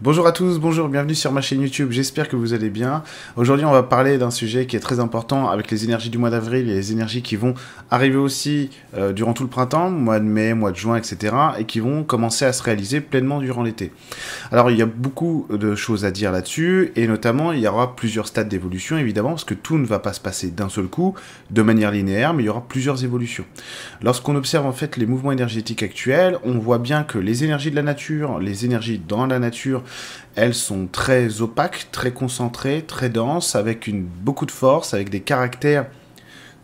Bonjour à tous, bonjour, bienvenue sur ma chaîne YouTube, j'espère que vous allez bien. Aujourd'hui on va parler d'un sujet qui est très important avec les énergies du mois d'avril et les énergies qui vont arriver aussi euh, durant tout le printemps, mois de mai, mois de juin, etc. et qui vont commencer à se réaliser pleinement durant l'été. Alors il y a beaucoup de choses à dire là-dessus et notamment il y aura plusieurs stades d'évolution évidemment parce que tout ne va pas se passer d'un seul coup, de manière linéaire, mais il y aura plusieurs évolutions. Lorsqu'on observe en fait les mouvements énergétiques actuels, on voit bien que les énergies de la nature, les énergies dans la nature, elles sont très opaques, très concentrées, très denses, avec beaucoup de force, avec des caractères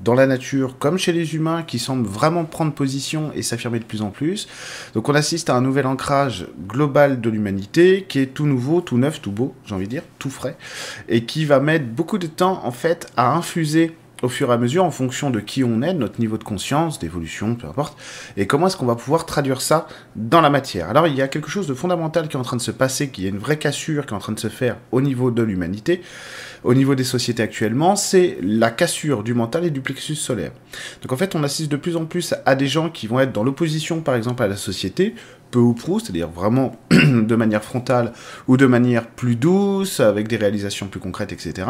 dans la nature comme chez les humains qui semblent vraiment prendre position et s'affirmer de plus en plus. Donc on assiste à un nouvel ancrage global de l'humanité qui est tout nouveau, tout neuf, tout beau, j'ai envie de dire, tout frais, et qui va mettre beaucoup de temps en fait à infuser au fur et à mesure en fonction de qui on est, notre niveau de conscience, d'évolution, peu importe, et comment est-ce qu'on va pouvoir traduire ça dans la matière. Alors il y a quelque chose de fondamental qui est en train de se passer, qui est une vraie cassure qui est en train de se faire au niveau de l'humanité, au niveau des sociétés actuellement, c'est la cassure du mental et du plexus solaire. Donc en fait on assiste de plus en plus à des gens qui vont être dans l'opposition par exemple à la société, peu ou prou, c'est-à-dire vraiment de manière frontale ou de manière plus douce, avec des réalisations plus concrètes, etc.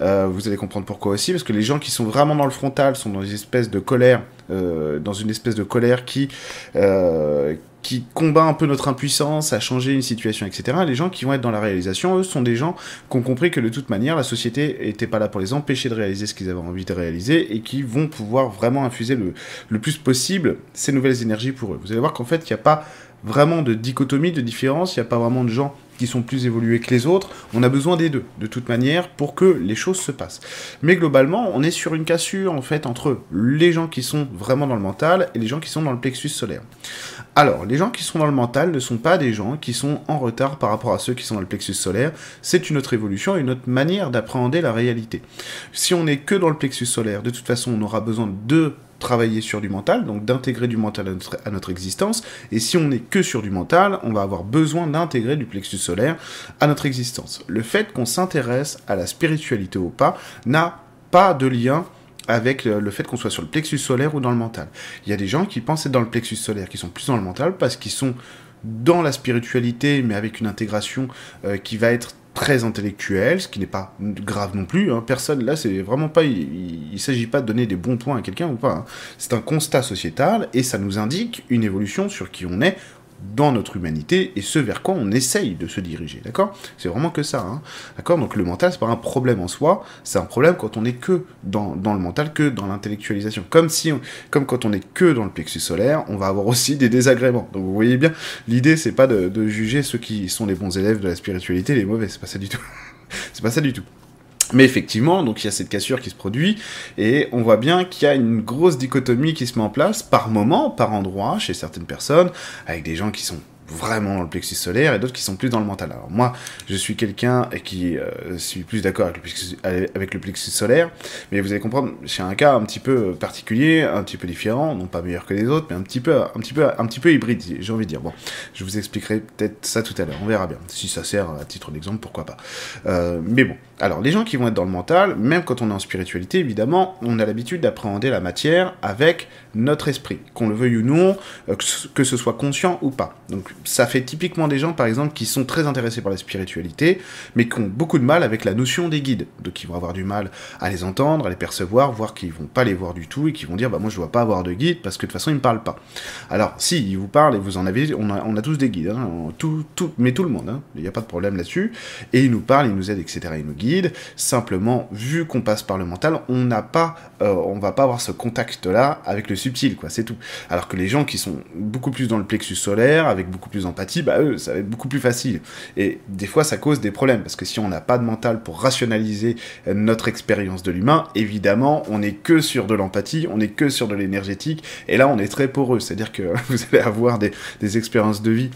Euh, vous allez comprendre pourquoi aussi, parce que les gens qui sont vraiment dans le frontal sont dans une espèce de colère, euh, dans une espèce de colère qui, euh, qui combat un peu notre impuissance à changer une situation, etc. Les gens qui vont être dans la réalisation, eux, sont des gens qui ont compris que de toute manière, la société n'était pas là pour les empêcher de réaliser ce qu'ils avaient envie de réaliser et qui vont pouvoir vraiment infuser le, le plus possible ces nouvelles énergies pour eux. Vous allez voir qu'en fait, il n'y a pas vraiment de dichotomie, de différence, il n'y a pas vraiment de gens qui sont plus évolués que les autres. On a besoin des deux, de toute manière, pour que les choses se passent. Mais globalement, on est sur une cassure, en fait, entre les gens qui sont vraiment dans le mental et les gens qui sont dans le plexus solaire. Alors, les gens qui sont dans le mental ne sont pas des gens qui sont en retard par rapport à ceux qui sont dans le plexus solaire. C'est une autre évolution, une autre manière d'appréhender la réalité. Si on n'est que dans le plexus solaire, de toute façon, on aura besoin de travailler sur du mental, donc d'intégrer du mental à notre, à notre, existence. Et si on n'est que sur du mental, on va avoir besoin d'intégrer du plexus solaire à notre existence. Le fait qu'on s'intéresse à la spiritualité ou pas n'a pas de lien avec le fait qu'on soit sur le plexus solaire ou dans le mental. Il y a des gens qui pensent être dans le plexus solaire, qui sont plus dans le mental parce qu'ils sont dans la spiritualité, mais avec une intégration euh, qui va être très intellectuel, ce qui n'est pas grave non plus. Hein. Personne, là, c'est vraiment pas. Il, ne s'agit pas de donner des bons points à quelqu'un ou pas. Hein. C'est un constat sociétal et ça nous indique une évolution sur qui on est dans notre humanité et ce vers quoi on essaye de se diriger, d'accord? C'est vraiment que ça, hein d'accord? Donc le mental, c'est pas un problème en soi, c'est un problème quand on est que dans, dans le mental, que dans l'intellectualisation. Comme si, comme quand on est que dans le plexus solaire, on va avoir aussi des désagréments. Donc vous voyez bien, l'idée c'est pas de, de juger ceux qui sont les bons élèves de la spiritualité, les mauvais, c'est pas ça du tout. c'est pas ça du tout. Mais effectivement, donc il y a cette cassure qui se produit, et on voit bien qu'il y a une grosse dichotomie qui se met en place par moment, par endroit, chez certaines personnes, avec des gens qui sont vraiment dans le plexus solaire et d'autres qui sont plus dans le mental. Alors moi, je suis quelqu'un qui euh, suis plus d'accord avec, le plexus solaire, mais vous allez comprendre, c'est un cas un petit peu particulier, un petit peu différent, non pas meilleur que les autres, mais un petit peu, un petit peu, un petit peu hybride, j'ai envie de dire. Bon, je vous expliquerai peut-être ça tout à l'heure, on verra bien. Si ça sert à titre d'exemple, pourquoi pas. Euh, mais bon, alors les gens qui vont être dans le mental, même quand on est en spiritualité, évidemment, on a l'habitude d'appréhender la matière avec notre esprit, qu'on le veuille ou non, euh, que ce soit conscient ou pas. Donc ça fait typiquement des gens, par exemple, qui sont très intéressés par la spiritualité, mais qui ont beaucoup de mal avec la notion des guides. Donc qui vont avoir du mal à les entendre, à les percevoir, voire qu'ils vont pas les voir du tout et qui vont dire, bah moi je dois pas avoir de guide parce que de toute façon ils me parlent pas. Alors si, ils vous parlent et vous en avez, on a, tous des guides, hein, mais tout le monde, hein, il n'y a pas de problème là-dessus, et ils nous parlent, ils nous aident, etc., ils nous guident. Simplement, vu qu'on passe par le mental, on n'a pas, euh, on va pas avoir ce contact-là avec le subtil, quoi, c'est tout. Alors que les gens qui sont beaucoup plus dans le plexus solaire, avec beaucoup plus d'empathie, bah eux, ça va être beaucoup plus facile. Et des fois, ça cause des problèmes, parce que si on n'a pas de mental pour rationaliser notre expérience de l'humain, évidemment, on n'est que sur de l'empathie, on n'est que sur de l'énergétique, et là, on est très poreux, c'est-à-dire que vous allez avoir des, des expériences de vie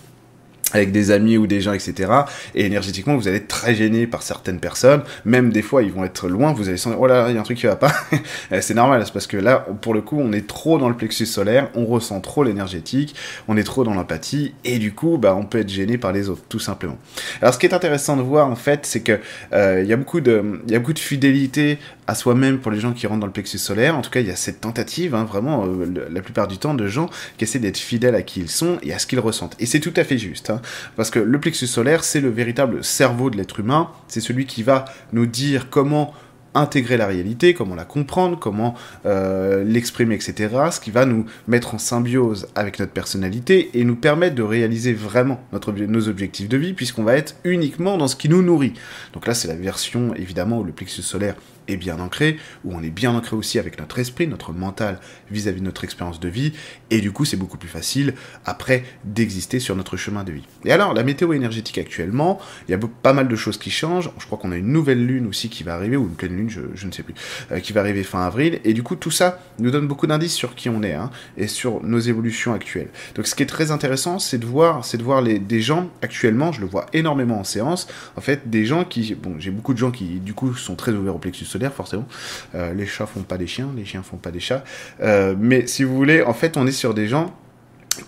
avec des amis ou des gens, etc. Et énergétiquement, vous allez être très gêné par certaines personnes. Même des fois, ils vont être loin, vous allez sentir, oh là, il y a un truc qui va pas. Eh, c'est normal, c'est parce que là, pour le coup, on est trop dans le plexus solaire, on ressent trop l'énergétique, on est trop dans l'empathie, et du coup, bah, on peut être gêné par les autres, tout simplement. Alors, ce qui est intéressant de voir, en fait, c'est que euh, y a beaucoup de fidélité à soi-même pour les gens qui rentrent dans le plexus solaire. En tout cas, il y a cette tentative, hein, vraiment, euh, la plupart du temps, de gens qui essaient d'être fidèles à qui ils sont et à ce qu'ils ressentent. Et c'est tout à fait juste. Hein. Parce que le plexus solaire, c'est le véritable cerveau de l'être humain, c'est celui qui va nous dire comment intégrer la réalité, comment la comprendre, comment euh, l'exprimer, etc. Ce qui va nous mettre en symbiose avec notre personnalité et nous permettre de réaliser vraiment notre, nos objectifs de vie, puisqu'on va être uniquement dans ce qui nous nourrit. Donc là, c'est la version, évidemment, où le plexus solaire est bien ancré, où on est bien ancré aussi avec notre esprit, notre mental vis-à-vis de notre expérience de vie, et du coup c'est beaucoup plus facile après d'exister sur notre chemin de vie. Et alors, la météo énergétique actuellement, il y a pas mal de choses qui changent, je crois qu'on a une nouvelle lune aussi qui va arriver, ou une pleine lune, je, ne sais plus, euh, qui va arriver fin avril, et du coup tout ça nous donne beaucoup d'indices sur qui on est, hein, et sur nos évolutions actuelles. Donc ce qui est très intéressant, c'est de voir, c'est de voir les, des gens actuellement, je le vois énormément en séance, en fait, des gens qui, bon, j'ai beaucoup de gens qui du coup sont très ouverts au plexus forcément. Euh, les chats font pas des chiens, les chiens font pas des chats. Euh, mais si vous voulez, en fait, on est sur des gens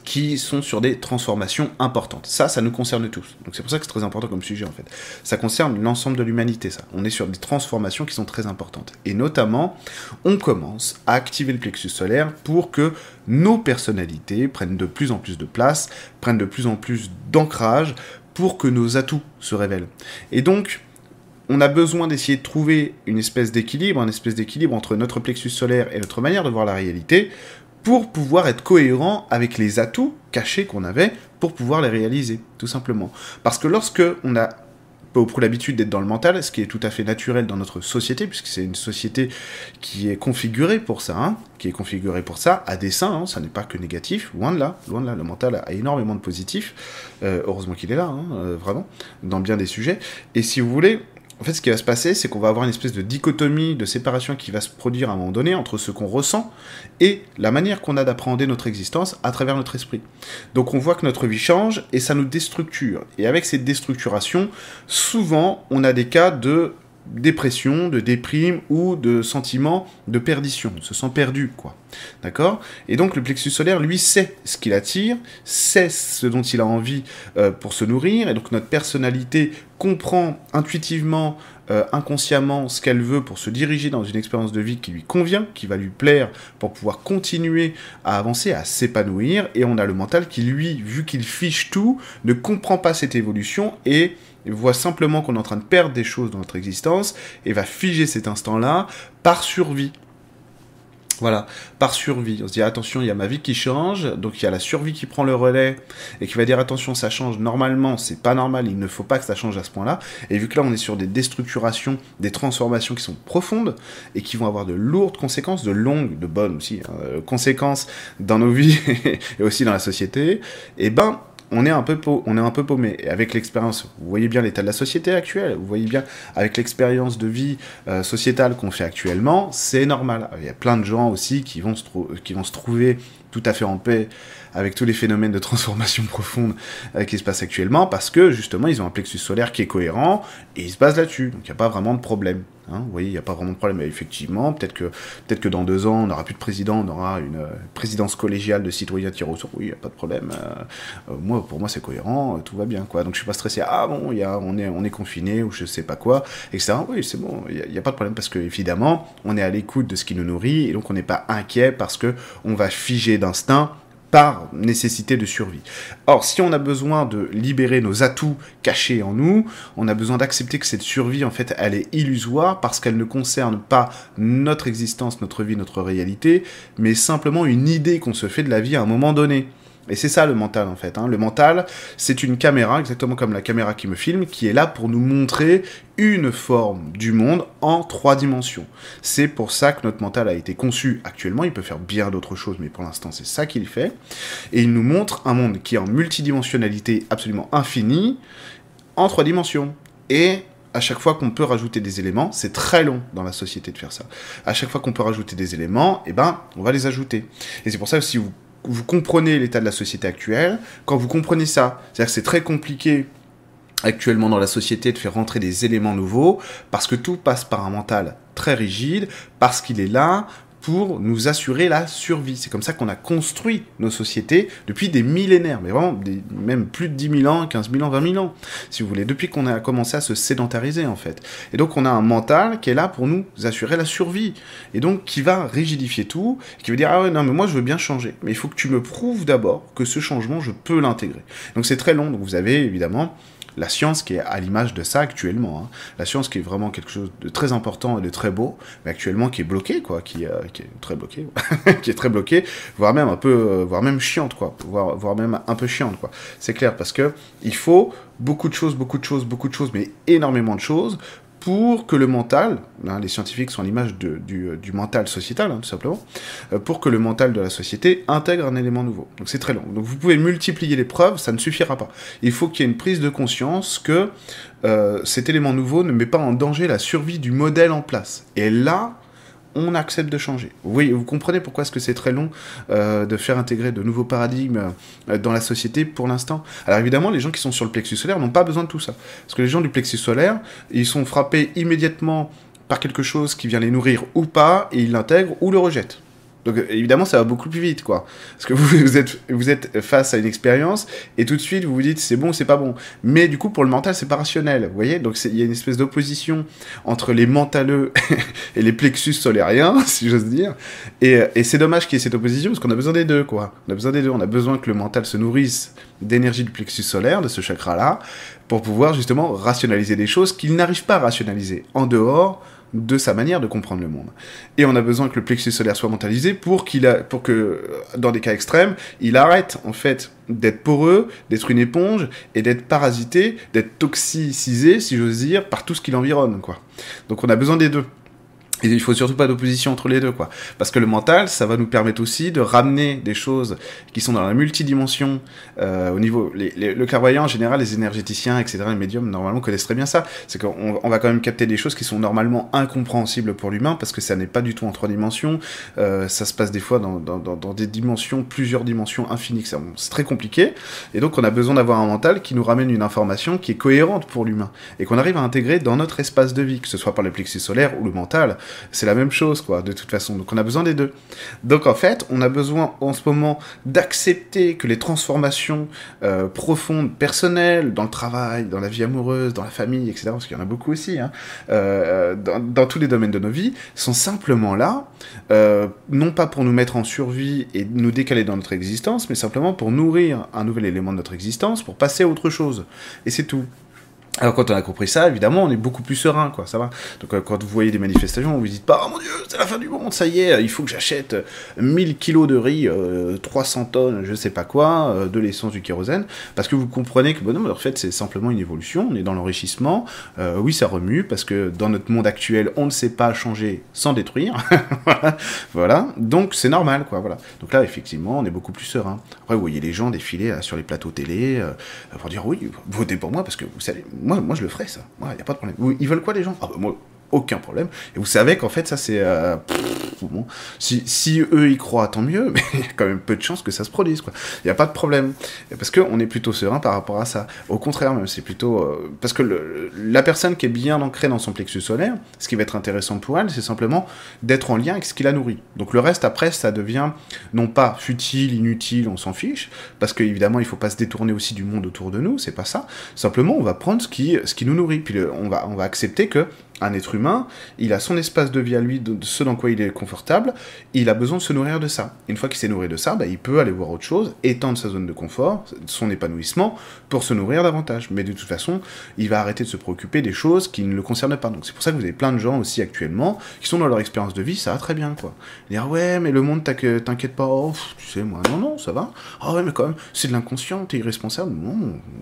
qui sont sur des transformations importantes. Ça, ça nous concerne tous. Donc c'est pour ça que c'est très important comme sujet en fait. Ça concerne l'ensemble de l'humanité, ça. On est sur des transformations qui sont très importantes. Et notamment, on commence à activer le plexus solaire pour que nos personnalités prennent de plus en plus de place, prennent de plus en plus d'ancrage, pour que nos atouts se révèlent. Et donc, on a besoin d'essayer de trouver une espèce d'équilibre, une espèce d'équilibre entre notre plexus solaire et notre manière de voir la réalité pour pouvoir être cohérent avec les atouts cachés qu'on avait pour pouvoir les réaliser, tout simplement. Parce que lorsque on a pour l'habitude d'être dans le mental, ce qui est tout à fait naturel dans notre société, puisque c'est une société qui est configurée pour ça, hein, qui est configurée pour ça, à dessein, hein, ça n'est pas que négatif, loin de là, loin de là, le mental a énormément de positifs, euh, heureusement qu'il est là, hein, euh, vraiment, dans bien des sujets, et si vous voulez, en fait, ce qui va se passer, c'est qu'on va avoir une espèce de dichotomie, de séparation qui va se produire à un moment donné entre ce qu'on ressent et la manière qu'on a d'appréhender notre existence à travers notre esprit. Donc on voit que notre vie change et ça nous déstructure. Et avec cette déstructuration, souvent, on a des cas de dépression, de déprime ou de sentiment de perdition. On se sent perdu, quoi. D'accord? Et donc le plexus solaire, lui, sait ce qu'il attire, sait ce dont il a envie euh, pour se nourrir, et donc notre personnalité comprend intuitivement, euh, inconsciemment, ce qu'elle veut pour se diriger dans une expérience de vie qui lui convient, qui va lui plaire, pour pouvoir continuer à avancer, à s'épanouir, et on a le mental qui, lui, vu qu'il fiche tout, ne comprend pas cette évolution et voit simplement qu'on est en train de perdre des choses dans notre existence et va figer cet instant-là par survie. Voilà, par survie. On se dit attention, il y a ma vie qui change, donc il y a la survie qui prend le relais et qui va dire attention, ça change normalement, c'est pas normal, il ne faut pas que ça change à ce point-là. Et vu que là on est sur des déstructurations, des transformations qui sont profondes et qui vont avoir de lourdes conséquences, de longues, de bonnes aussi, hein, euh, conséquences dans nos vies et aussi dans la société, et eh ben on est un peu, on est un peu paumé. Et avec l'expérience, vous voyez bien l'état de la société actuelle, vous voyez bien avec l'expérience de vie euh, sociétale qu'on fait actuellement, c'est normal. Il y a plein de gens aussi qui vont se, qui vont se trouver tout à fait en paix avec tous les phénomènes de transformation profonde euh, qui se passent actuellement, parce que justement, ils ont un plexus solaire qui est cohérent, et ils se basent là-dessus. Donc il n'y a pas vraiment de problème. Hein. vous voyez, il n'y a pas vraiment de problème. Effectivement, peut-être que, peut que dans deux ans, on n'aura plus de président, on aura une euh, présidence collégiale de citoyens tirés au sort. Oui, il n'y a pas de problème. Euh, moi, pour moi, c'est cohérent, tout va bien. quoi. Donc je suis pas stressé. Ah bon, y a, on, est, on est confiné, ou je sais pas quoi, etc. Oui, c'est bon, il n'y a, a, pas de problème, parce que évidemment, on est à l'écoute de ce qui nous nourrit, et donc on n'est pas inquiet parce que on va figer d'instinct par nécessité de survie. Or, si on a besoin de libérer nos atouts cachés en nous, on a besoin d'accepter que cette survie, en fait, elle est illusoire parce qu'elle ne concerne pas notre existence, notre vie, notre réalité, mais simplement une idée qu'on se fait de la vie à un moment donné. Et c'est ça le mental en fait. Hein. Le mental, c'est une caméra, exactement comme la caméra qui me filme, qui est là pour nous montrer une forme du monde en trois dimensions. C'est pour ça que notre mental a été conçu actuellement. Il peut faire bien d'autres choses, mais pour l'instant, c'est ça qu'il fait. Et il nous montre un monde qui est en multidimensionnalité absolument infinie, en trois dimensions. Et à chaque fois qu'on peut rajouter des éléments, c'est très long dans la société de faire ça. À chaque fois qu'on peut rajouter des éléments, eh ben, on va les ajouter. Et c'est pour ça que si vous vous comprenez l'état de la société actuelle, quand vous comprenez ça, c'est très compliqué actuellement dans la société de faire rentrer des éléments nouveaux, parce que tout passe par un mental très rigide, parce qu'il est là pour nous assurer la survie. C'est comme ça qu'on a construit nos sociétés depuis des millénaires, mais vraiment des, même plus de 10 000 ans, 15 000 ans, 20 000 ans, si vous voulez, depuis qu'on a commencé à se sédentariser en fait. Et donc on a un mental qui est là pour nous assurer la survie, et donc qui va rigidifier tout, qui veut dire ah ouais non mais moi je veux bien changer, mais il faut que tu me prouves d'abord que ce changement je peux l'intégrer. Donc c'est très long, donc vous avez évidemment la science qui est à l'image de ça actuellement. Hein. La science qui est vraiment quelque chose de très important et de très beau, mais actuellement qui est bloqué, quoi, qui, euh, qui est très bloqué, qui est très voire même un peu, euh, voire même chiante, quoi, voire, voire même un peu chiante, quoi. C'est clair parce que il faut beaucoup de choses, beaucoup de choses, beaucoup de choses, mais énormément de choses pour que le mental, les scientifiques sont l'image du, du, mental sociétal, hein, tout simplement, euh, pour que le mental de la société intègre un élément nouveau. Donc c'est très long. Donc vous pouvez multiplier les preuves, ça ne suffira pas. Il faut qu'il y ait une prise de conscience que euh, cet élément nouveau ne met pas en danger la survie du modèle en place. Et là, on accepte de changer. Oui, vous comprenez pourquoi est-ce que c'est très long euh, de faire intégrer de nouveaux paradigmes euh, dans la société pour l'instant. Alors évidemment, les gens qui sont sur le plexus solaire n'ont pas besoin de tout ça. Parce que les gens du plexus solaire, ils sont frappés immédiatement par quelque chose qui vient les nourrir ou pas, et ils l'intègrent ou le rejettent. Donc évidemment, ça va beaucoup plus vite, quoi. Parce que vous, êtes, vous êtes face à une expérience et tout de suite vous vous dites c'est bon c'est pas bon. Mais du coup, pour le mental, c'est pas rationnel, vous voyez? Donc il y a une espèce d'opposition entre les mentaleux et les plexus solériens, si j'ose dire. Et, et c'est dommage qu'il y ait cette opposition parce qu'on a besoin des deux, quoi. On a besoin des deux. On a besoin que le mental se nourrisse d'énergie du plexus solaire, de ce chakra-là, pour pouvoir justement rationaliser des choses qu'il n'arrive pas à rationaliser en dehors de sa manière de comprendre le monde. Et on a besoin que le plexus solaire soit mentalisé pour qu'il pour que, dans des cas extrêmes, il arrête, en fait, d'être poreux, d'être une éponge, et d'être parasité, d'être toxicisé, si j'ose dire, par tout ce qui l'environne, quoi. Donc on a besoin des deux. Et il faut surtout pas d'opposition entre les deux, quoi. Parce que le mental, ça va nous permettre aussi de ramener des choses qui sont dans la multidimension, euh, au niveau, le clairvoyant en général, les énergéticiens, etc., les médiums, normalement, connaissent très bien ça. C'est qu'on on va quand même capter des choses qui sont normalement incompréhensibles pour l'humain, parce que ça n'est pas du tout en trois dimensions, euh, ça se passe des fois dans, dans, dans, des dimensions, plusieurs dimensions infinies, c'est très compliqué. Et donc, on a besoin d'avoir un mental qui nous ramène une information qui est cohérente pour l'humain, et qu'on arrive à intégrer dans notre espace de vie, que ce soit par le plexus solaire ou le mental c'est la même chose, quoi, de toute façon. Donc on a besoin des deux. Donc en fait, on a besoin en ce moment d'accepter que les transformations euh, profondes, personnelles, dans le travail, dans la vie amoureuse, dans la famille, etc., parce qu'il y en a beaucoup aussi, hein, euh, dans, tous les domaines de nos vies, sont simplement là, euh, non pas pour nous mettre en survie et nous décaler dans notre existence, mais simplement pour nourrir un nouvel élément de notre existence, pour passer à autre chose. Et c'est tout. Alors quand on a compris ça, évidemment, on est beaucoup plus serein, quoi, ça va. Donc euh, quand vous voyez des manifestations, vous vous dites pas, oh mon dieu, c'est la fin du monde, ça y est, il faut que j'achète 1000 kilos de riz, 300 euh, tonnes, je sais pas quoi, euh, de l'essence, du kérosène, parce que vous comprenez que, bon non, en fait, c'est simplement une évolution, on est dans l'enrichissement, oui, ça remue, parce que dans notre monde actuel, on ne sait pas changer sans détruire, voilà, donc c'est normal, quoi, voilà. Donc là, effectivement, on est beaucoup plus serein. Après, vous voyez les gens défiler sur les plateaux télé, pour dire, oui, votez pour moi, parce que vous savez, moi, moi je le ferais ça. Il n'y a pas de problème. Ils veulent quoi les gens? Ah, bah, Moi, aucun problème. Et vous savez qu'en fait, ça c'est. Euh, si, eux y croient, tant mieux, mais il y a quand même peu de chances que ça se produise. Il n'y a pas de problème. Parce qu'on est plutôt serein par rapport à ça. Au contraire, même, c'est plutôt. Euh, parce que la personne qui est bien ancrée dans son plexus solaire, ce qui va être intéressant pour elle, c'est simplement d'être en lien avec ce qui la nourrit. Donc le reste, après, ça devient non pas futile, inutile, on s'en fiche, parce qu'évidemment, il ne faut pas se détourner aussi du monde autour de nous, c'est pas ça. Simplement, on va prendre ce qui, ce qui nous nourrit. Puis on, va, on va accepter que un être humain, il a son espace de vie à lui, de, ce dans quoi il est confortable, il a besoin de se nourrir de ça. Une fois qu'il s'est nourri de ça, bah, il peut aller voir autre chose, étendre sa zone de confort, son épanouissement, pour se nourrir davantage. Mais de toute façon, il va arrêter de se préoccuper des choses qui ne le concernent pas. Donc c'est pour ça que vous avez plein de gens aussi actuellement qui sont dans leur expérience de vie, ça va très bien, quoi. Dire, ouais, mais le monde, t'inquiète pas, oh, tu sais, moi, non, non, ça va. Ah ouais, mais quand même, c'est de l'inconscient, t'es irresponsable. Non,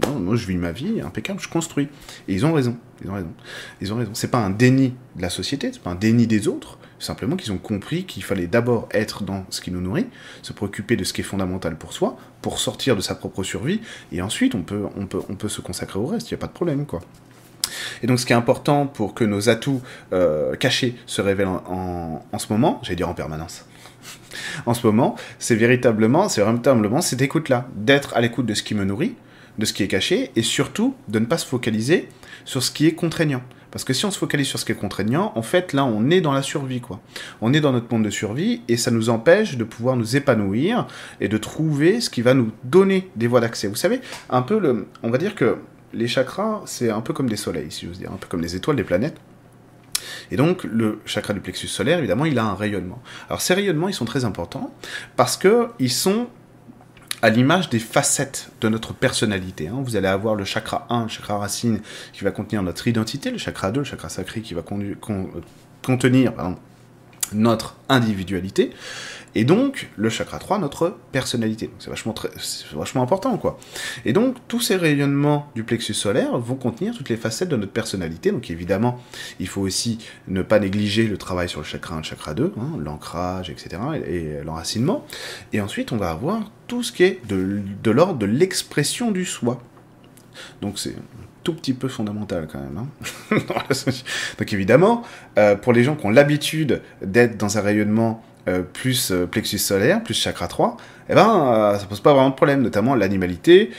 non, moi je vis ma vie impeccable, je construis. Et ils ont raison. Ils ont raison. Ils ont raison. C'est pas un déni de la société, c'est pas un déni des autres. Simplement qu'ils ont compris qu'il fallait d'abord être dans ce qui nous nourrit, se préoccuper de ce qui est fondamental pour soi, pour sortir de sa propre survie, et ensuite on peut, on peut, on peut se consacrer au reste. Il n'y a pas de problème, quoi. Et donc, ce qui est important pour que nos atouts euh, cachés se révèlent en, en ce moment, j'allais dire en permanence, en ce moment, c'est véritablement, c'est véritablement cette écoute-là, d'être à l'écoute de ce qui me nourrit, de ce qui est caché, et surtout de ne pas se focaliser sur ce qui est contraignant. Parce que si on se focalise sur ce qui est contraignant, en fait, là, on est dans la survie, quoi. On est dans notre monde de survie et ça nous empêche de pouvoir nous épanouir et de trouver ce qui va nous donner des voies d'accès. Vous savez, un peu le. On va dire que les chakras, c'est un peu comme des soleils, si j'ose dire, un peu comme les étoiles, des planètes. Et donc, le chakra du plexus solaire, évidemment, il a un rayonnement. Alors, ces rayonnements, ils sont très importants parce qu'ils sont à l'image des facettes de notre personnalité. Hein. Vous allez avoir le chakra 1, le chakra racine, qui va contenir notre identité, le chakra 2, le chakra sacré, qui va contenir notre individualité, et donc le chakra 3, notre personnalité. C'est vachement, vachement important, quoi. Et donc, tous ces rayonnements du plexus solaire vont contenir toutes les facettes de notre personnalité. Donc, évidemment, il faut aussi ne pas négliger le travail sur le chakra 1, le chakra 2, hein, l'ancrage, etc., et, l'enracinement. Et ensuite, on va avoir tout ce qui est de l'ordre de l'expression du soi. Donc, c'est tout petit peu fondamental quand même. Hein Donc évidemment, euh, pour les gens qui ont l'habitude d'être dans un rayonnement euh, plus euh, plexus solaire, plus chakra 3, eh ben, euh, ça pose pas vraiment de problème, notamment l'animalité,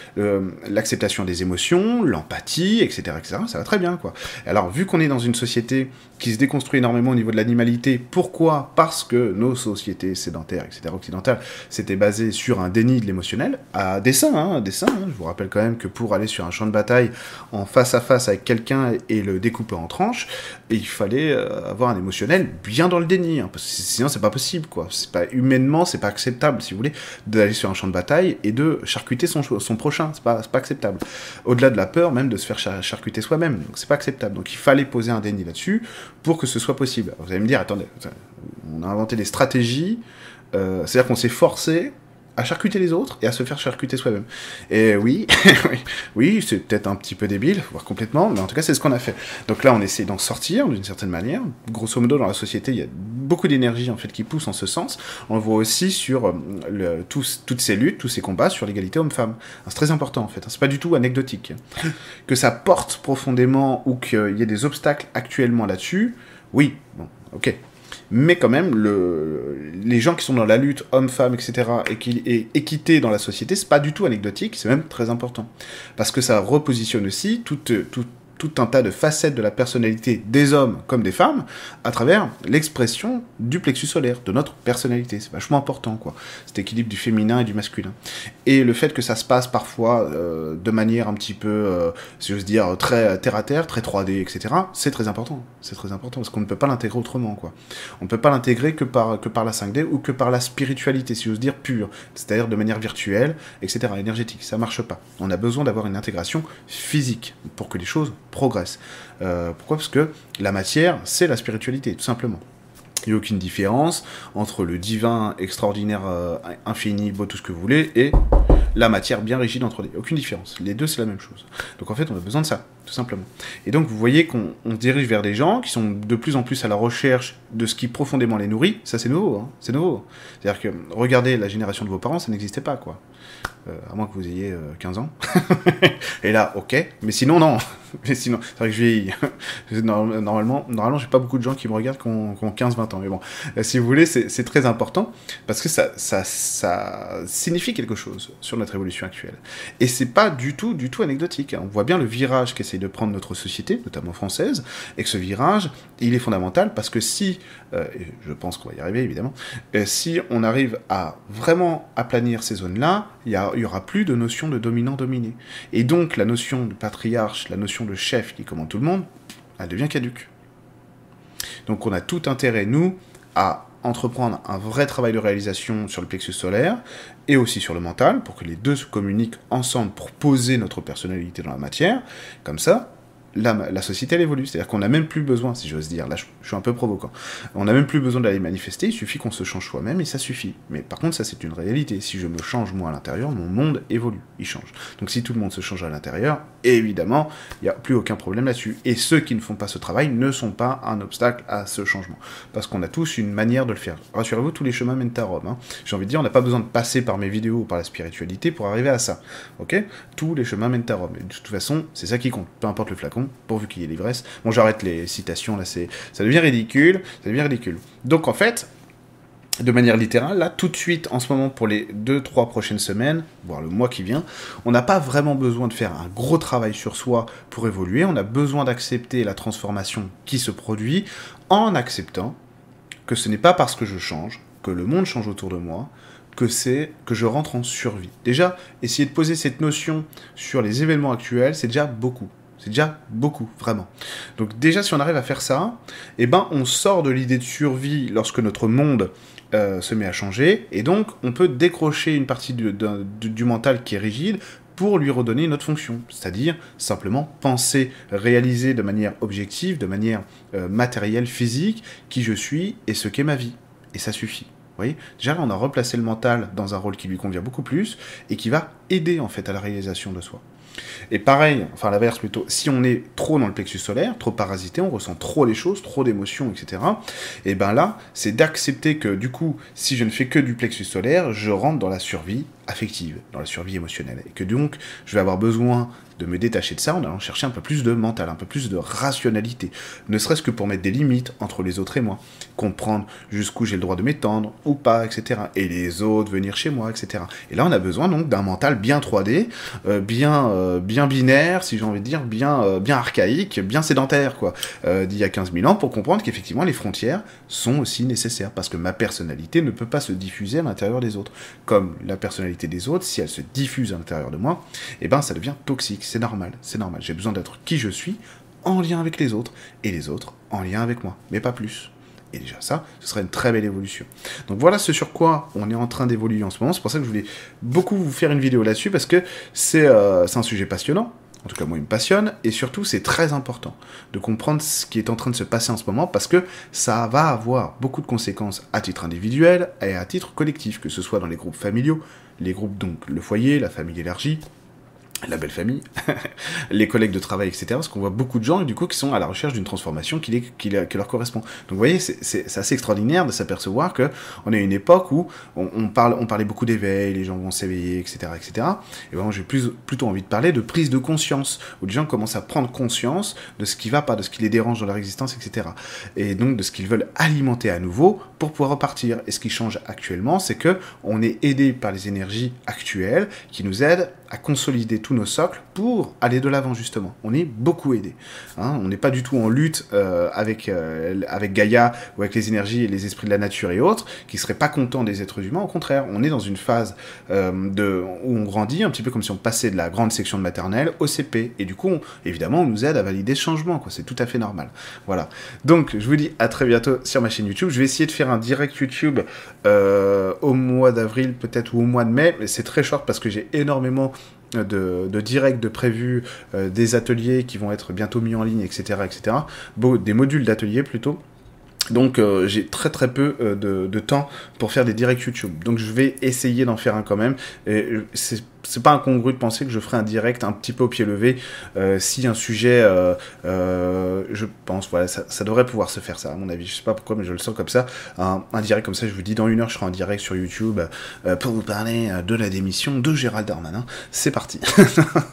l'acceptation des émotions, l'empathie, etc., etc. Ça va très bien, quoi. Alors, vu qu'on est dans une société qui se déconstruit énormément au niveau de l'animalité, pourquoi? Parce que nos sociétés sédentaires, etc., occidentales, s'étaient basées sur un déni de l'émotionnel, à dessein, hein, à dessein. Hein. Je vous rappelle quand même que pour aller sur un champ de bataille en face à face avec quelqu'un et le découper en tranches, il fallait avoir un émotionnel bien dans le déni, hein, parce que sinon c'est pas possible, quoi. C'est pas humainement, c'est pas acceptable, si vous voulez d'aller sur un champ de bataille et de charcuter son, prochain. C'est pas, pas acceptable. Au-delà de la peur, même de se faire charcuter soi-même. Donc c'est pas acceptable. Donc il fallait poser un déni là-dessus pour que ce soit possible. Vous allez me dire, attendez, on a inventé des stratégies. Euh, c'est-à-dire qu'on s'est forcé à charcuter les autres et à se faire charcuter soi-même. Et oui, oui, c'est peut-être un petit peu débile, voire complètement, mais en tout cas, c'est ce qu'on a fait. Donc là, on essaie d'en sortir d'une certaine manière. Grosso modo, dans la société, il y a beaucoup d'énergie en fait qui pousse en ce sens. On le voit aussi sur euh, le, tous, toutes ces luttes, tous ces combats sur l'égalité homme-femme. C'est très important en fait. C'est pas du tout anecdotique. Que ça porte profondément ou qu'il y ait des obstacles actuellement là-dessus, oui, bon, ok mais quand même, le, les gens qui sont dans la lutte, hommes, femmes, etc., et qui est équité dans la société, c'est pas du tout anecdotique, c'est même très important. Parce que ça repositionne aussi toute, toute tout un tas de facettes de la personnalité des hommes comme des femmes à travers l'expression du plexus solaire, de notre personnalité. C'est vachement important, quoi. Cet équilibre du féminin et du masculin. Et le fait que ça se passe parfois euh, de manière un petit peu, euh, si j'ose dire, très terre à terre, très 3D, etc., c'est très important. C'est très important parce qu'on ne peut pas l'intégrer autrement, quoi. On ne peut pas l'intégrer que par, que par la 5D ou que par la spiritualité, si j'ose dire, pure. C'est-à-dire de manière virtuelle, etc., énergétique. Ça marche pas. On a besoin d'avoir une intégration physique pour que les choses progresse. Euh, pourquoi? Parce que la matière, c'est la spiritualité, tout simplement. Il n'y a aucune différence entre le divin, extraordinaire, euh, infini, beau, tout ce que vous voulez, et la matière bien rigide entre les. Aucune différence. Les deux, c'est la même chose. Donc en fait, on a besoin de ça, tout simplement. Et donc vous voyez qu'on dirige vers des gens qui sont de plus en plus à la recherche de ce qui profondément les nourrit. Ça, c'est nouveau. Hein. c'est nouveau. C'est-à-dire que regardez la génération de vos parents, ça n'existait pas, quoi. Euh, à moins que vous ayez 15 ans. et là, ok. Mais sinon, non. Mais sinon, c'est vrai que je vieillis. normalement, normalement, j'ai pas beaucoup de gens qui me regardent qui ont, 15-20 ans. Mais bon, euh, si vous voulez, c'est très important parce que ça, ça, ça signifie quelque chose sur notre évolution actuelle. Et c'est pas du tout, du tout anecdotique. Hein. On voit bien le virage qu'essaye de prendre notre société, notamment française, et que ce virage, il est fondamental parce que si, euh, je pense qu'on va y arriver évidemment, euh, si on arrive à vraiment aplanir ces zones-là, il y, y aura plus de notion de dominant-dominé. Et donc la notion de patriarche, la notion de chef qui commande tout le monde, elle devient caduque. Donc on a tout intérêt, nous, à entreprendre un vrai travail de réalisation sur le plexus solaire et aussi sur le mental pour que les deux se communiquent ensemble pour poser notre personnalité dans la matière. Comme ça, la, société elle évolue. C'est-à-dire qu'on n'a même plus besoin, si j'ose dire, là je, suis un peu provoquant, on n'a même plus besoin d'aller manifester, il suffit qu'on se change soi-même et ça suffit. Mais par contre, ça c'est une réalité. Si je me change moi à l'intérieur, mon monde évolue, il change. Donc si tout le monde se change à l'intérieur, évidemment, il n'y a plus aucun problème là-dessus. Et ceux qui ne font pas ce travail ne sont pas un obstacle à ce changement. Parce qu'on a tous une manière de le faire. Rassurez-vous, tous les chemins mènent à Rome. Hein. J'ai envie de dire, on n'a pas besoin de passer par mes vidéos ou par la spiritualité pour arriver à ça. Ok? Tous les chemins mènent à Rome. Et de toute façon, c'est ça qui compte. Peu importe le flacon, pourvu qu'il y ait l'ivresse. Bon, j'arrête les citations, là, c'est, ça devient ridicule, ça devient ridicule. Donc, en fait, de manière littérale, là, tout de suite, en ce moment, pour les 2-3 prochaines semaines, voire le mois qui vient, on n'a pas vraiment besoin de faire un gros travail sur soi pour évoluer, on a besoin d'accepter la transformation qui se produit en acceptant que ce n'est pas parce que je change, que le monde change autour de moi, que c'est que je rentre en survie. Déjà, essayer de poser cette notion sur les événements actuels, c'est déjà beaucoup. C'est déjà beaucoup, vraiment. Donc déjà, si on arrive à faire ça, eh ben, on sort de l'idée de survie lorsque notre monde euh, se met à changer, et donc on peut décrocher une partie du, mental qui est rigide pour lui redonner une autre fonction, c'est-à-dire simplement penser, réaliser de manière objective, de manière euh, matérielle, physique, qui je suis et ce qu'est ma vie. Et ça suffit. Voyez? Déjà, on a replacé le mental dans un rôle qui lui convient beaucoup plus et qui va aider en fait à la réalisation de soi. Et pareil, enfin l'inverse plutôt, si on est trop dans le plexus solaire, trop parasité, on ressent trop les choses, trop d'émotions, etc. Et ben là, c'est d'accepter que du coup, si je ne fais que du plexus solaire, je rentre dans la survie affective, dans la survie émotionnelle. Et que donc, je vais avoir besoin de me détacher de ça en allant chercher un peu plus de mental, un peu plus de rationalité. Ne serait-ce que pour mettre des limites entre les autres et moi. Comprendre jusqu'où j'ai le droit de m'étendre ou pas, etc. Et les autres venir chez moi, etc. Et là, on a besoin donc d'un mental bien 3D, euh, bien, euh, bien binaire, si j'ai envie de dire, bien, euh, bien archaïque, bien sédentaire, quoi, d'il y a 15 000 ans, pour comprendre qu'effectivement, les frontières sont aussi nécessaires. Parce que ma personnalité ne peut pas se diffuser à l'intérieur des autres. Comme la personnalité des autres, si elle se diffuse à l'intérieur de moi, eh ben ça devient toxique. C'est normal, c'est normal. J'ai besoin d'être qui je suis en lien avec les autres et les autres en lien avec moi, mais pas plus. Et déjà ça, ce serait une très belle évolution. Donc voilà ce sur quoi on est en train d'évoluer en ce moment. C'est pour ça que je voulais beaucoup vous faire une vidéo là-dessus parce que c'est euh, un sujet passionnant. En tout cas, moi, il me passionne. Et surtout, c'est très important de comprendre ce qui est en train de se passer en ce moment parce que ça va avoir beaucoup de conséquences à titre individuel et à titre collectif, que ce soit dans les groupes familiaux, les groupes, donc le foyer, la famille élargie, la belle famille, les collègues de travail, etc. Parce qu'on voit beaucoup de gens, du coup, qui sont à la recherche d'une transformation qui, leur correspond. Donc, vous voyez, c'est assez extraordinaire de s'apercevoir que on est à une époque où on, parle, parlait beaucoup d'éveil, les gens vont s'éveiller, etc., etc. Et moi, j'ai plutôt envie de parler de prise de conscience, où les gens commencent à prendre conscience de ce qui va pas, de ce qui les dérange dans leur existence, etc. Et donc, de ce qu'ils veulent alimenter à nouveau pour pouvoir repartir. Et ce qui change actuellement, c'est que on est aidé par les énergies actuelles qui nous aident à consolider tous nos socles pour aller de l'avant justement. On est beaucoup aidé. Hein. on n'est pas du tout en lutte euh, avec, euh, avec Gaïa ou avec les énergies et les esprits de la nature et autres qui seraient pas contents des êtres humains. Au contraire, on est dans une phase euh, de, où on grandit un petit peu comme si on passait de la grande section de maternelle au CP. Et du coup, évidemment, on nous aide à valider ce changement. C'est tout à fait normal. Voilà. Donc, je vous dis à très bientôt sur ma chaîne YouTube. Je vais essayer de faire un direct YouTube au mois d'avril peut-être ou au mois de mai. Mais c'est très short parce que j'ai énormément de, direct, de prévu, euh, des ateliers qui vont être bientôt mis en ligne, etc. etc. des modules d'ateliers plutôt. Donc euh, j'ai très très peu euh, de, de, temps pour faire des directs YouTube. Donc je vais essayer d'en faire un quand même. Et c'est c'est pas incongru de penser que je ferai un direct un petit peu au pied levé euh, si un sujet, euh, euh, je pense, voilà, ça, devrait pouvoir se faire ça, à mon avis. Je sais pas pourquoi, mais je le sens comme ça. Un, direct comme ça, je vous dis, dans une heure, je serai en direct sur YouTube pour vous parler de la démission de Gérald Darmanin. C'est parti.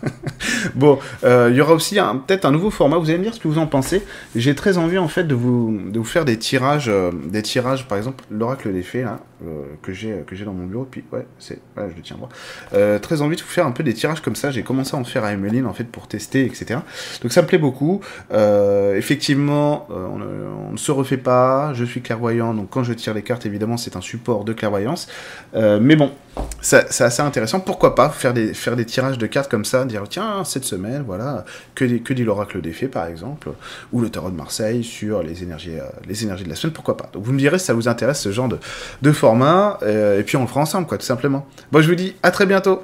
bon, il y aura aussi peut-être un nouveau format. Vous allez me dire ce que vous en pensez. J'ai très envie, en fait, de vous, de vous faire des tirages, des tirages, par exemple, l'oracle des faits, là, que j'ai que j'ai dans mon bureau. Puis, ouais, c'est, ouais, je le tiens droit. très envie de vous faire un peu des tirages comme ça. J'ai commencé à en faire à Emeline en fait pour tester, etc. Donc ça me plaît beaucoup. Euh, effectivement, euh, on, ne se refait pas. Je suis clairvoyant, donc quand je tire les cartes, évidemment, c'est un support de clairvoyance. Euh, mais bon, c'est assez intéressant. Pourquoi pas faire des, faire des tirages de cartes comme ça, dire tiens, cette semaine, voilà, que, que dit l'oracle des faits, par exemple, ou le tarot de Marseille sur les énergies, les énergies de la semaine, pourquoi pas. Donc vous me direz si ça vous intéresse ce genre de, de format, et puis on le fera ensemble, quoi, tout simplement. Bon, je vous dis à très bientôt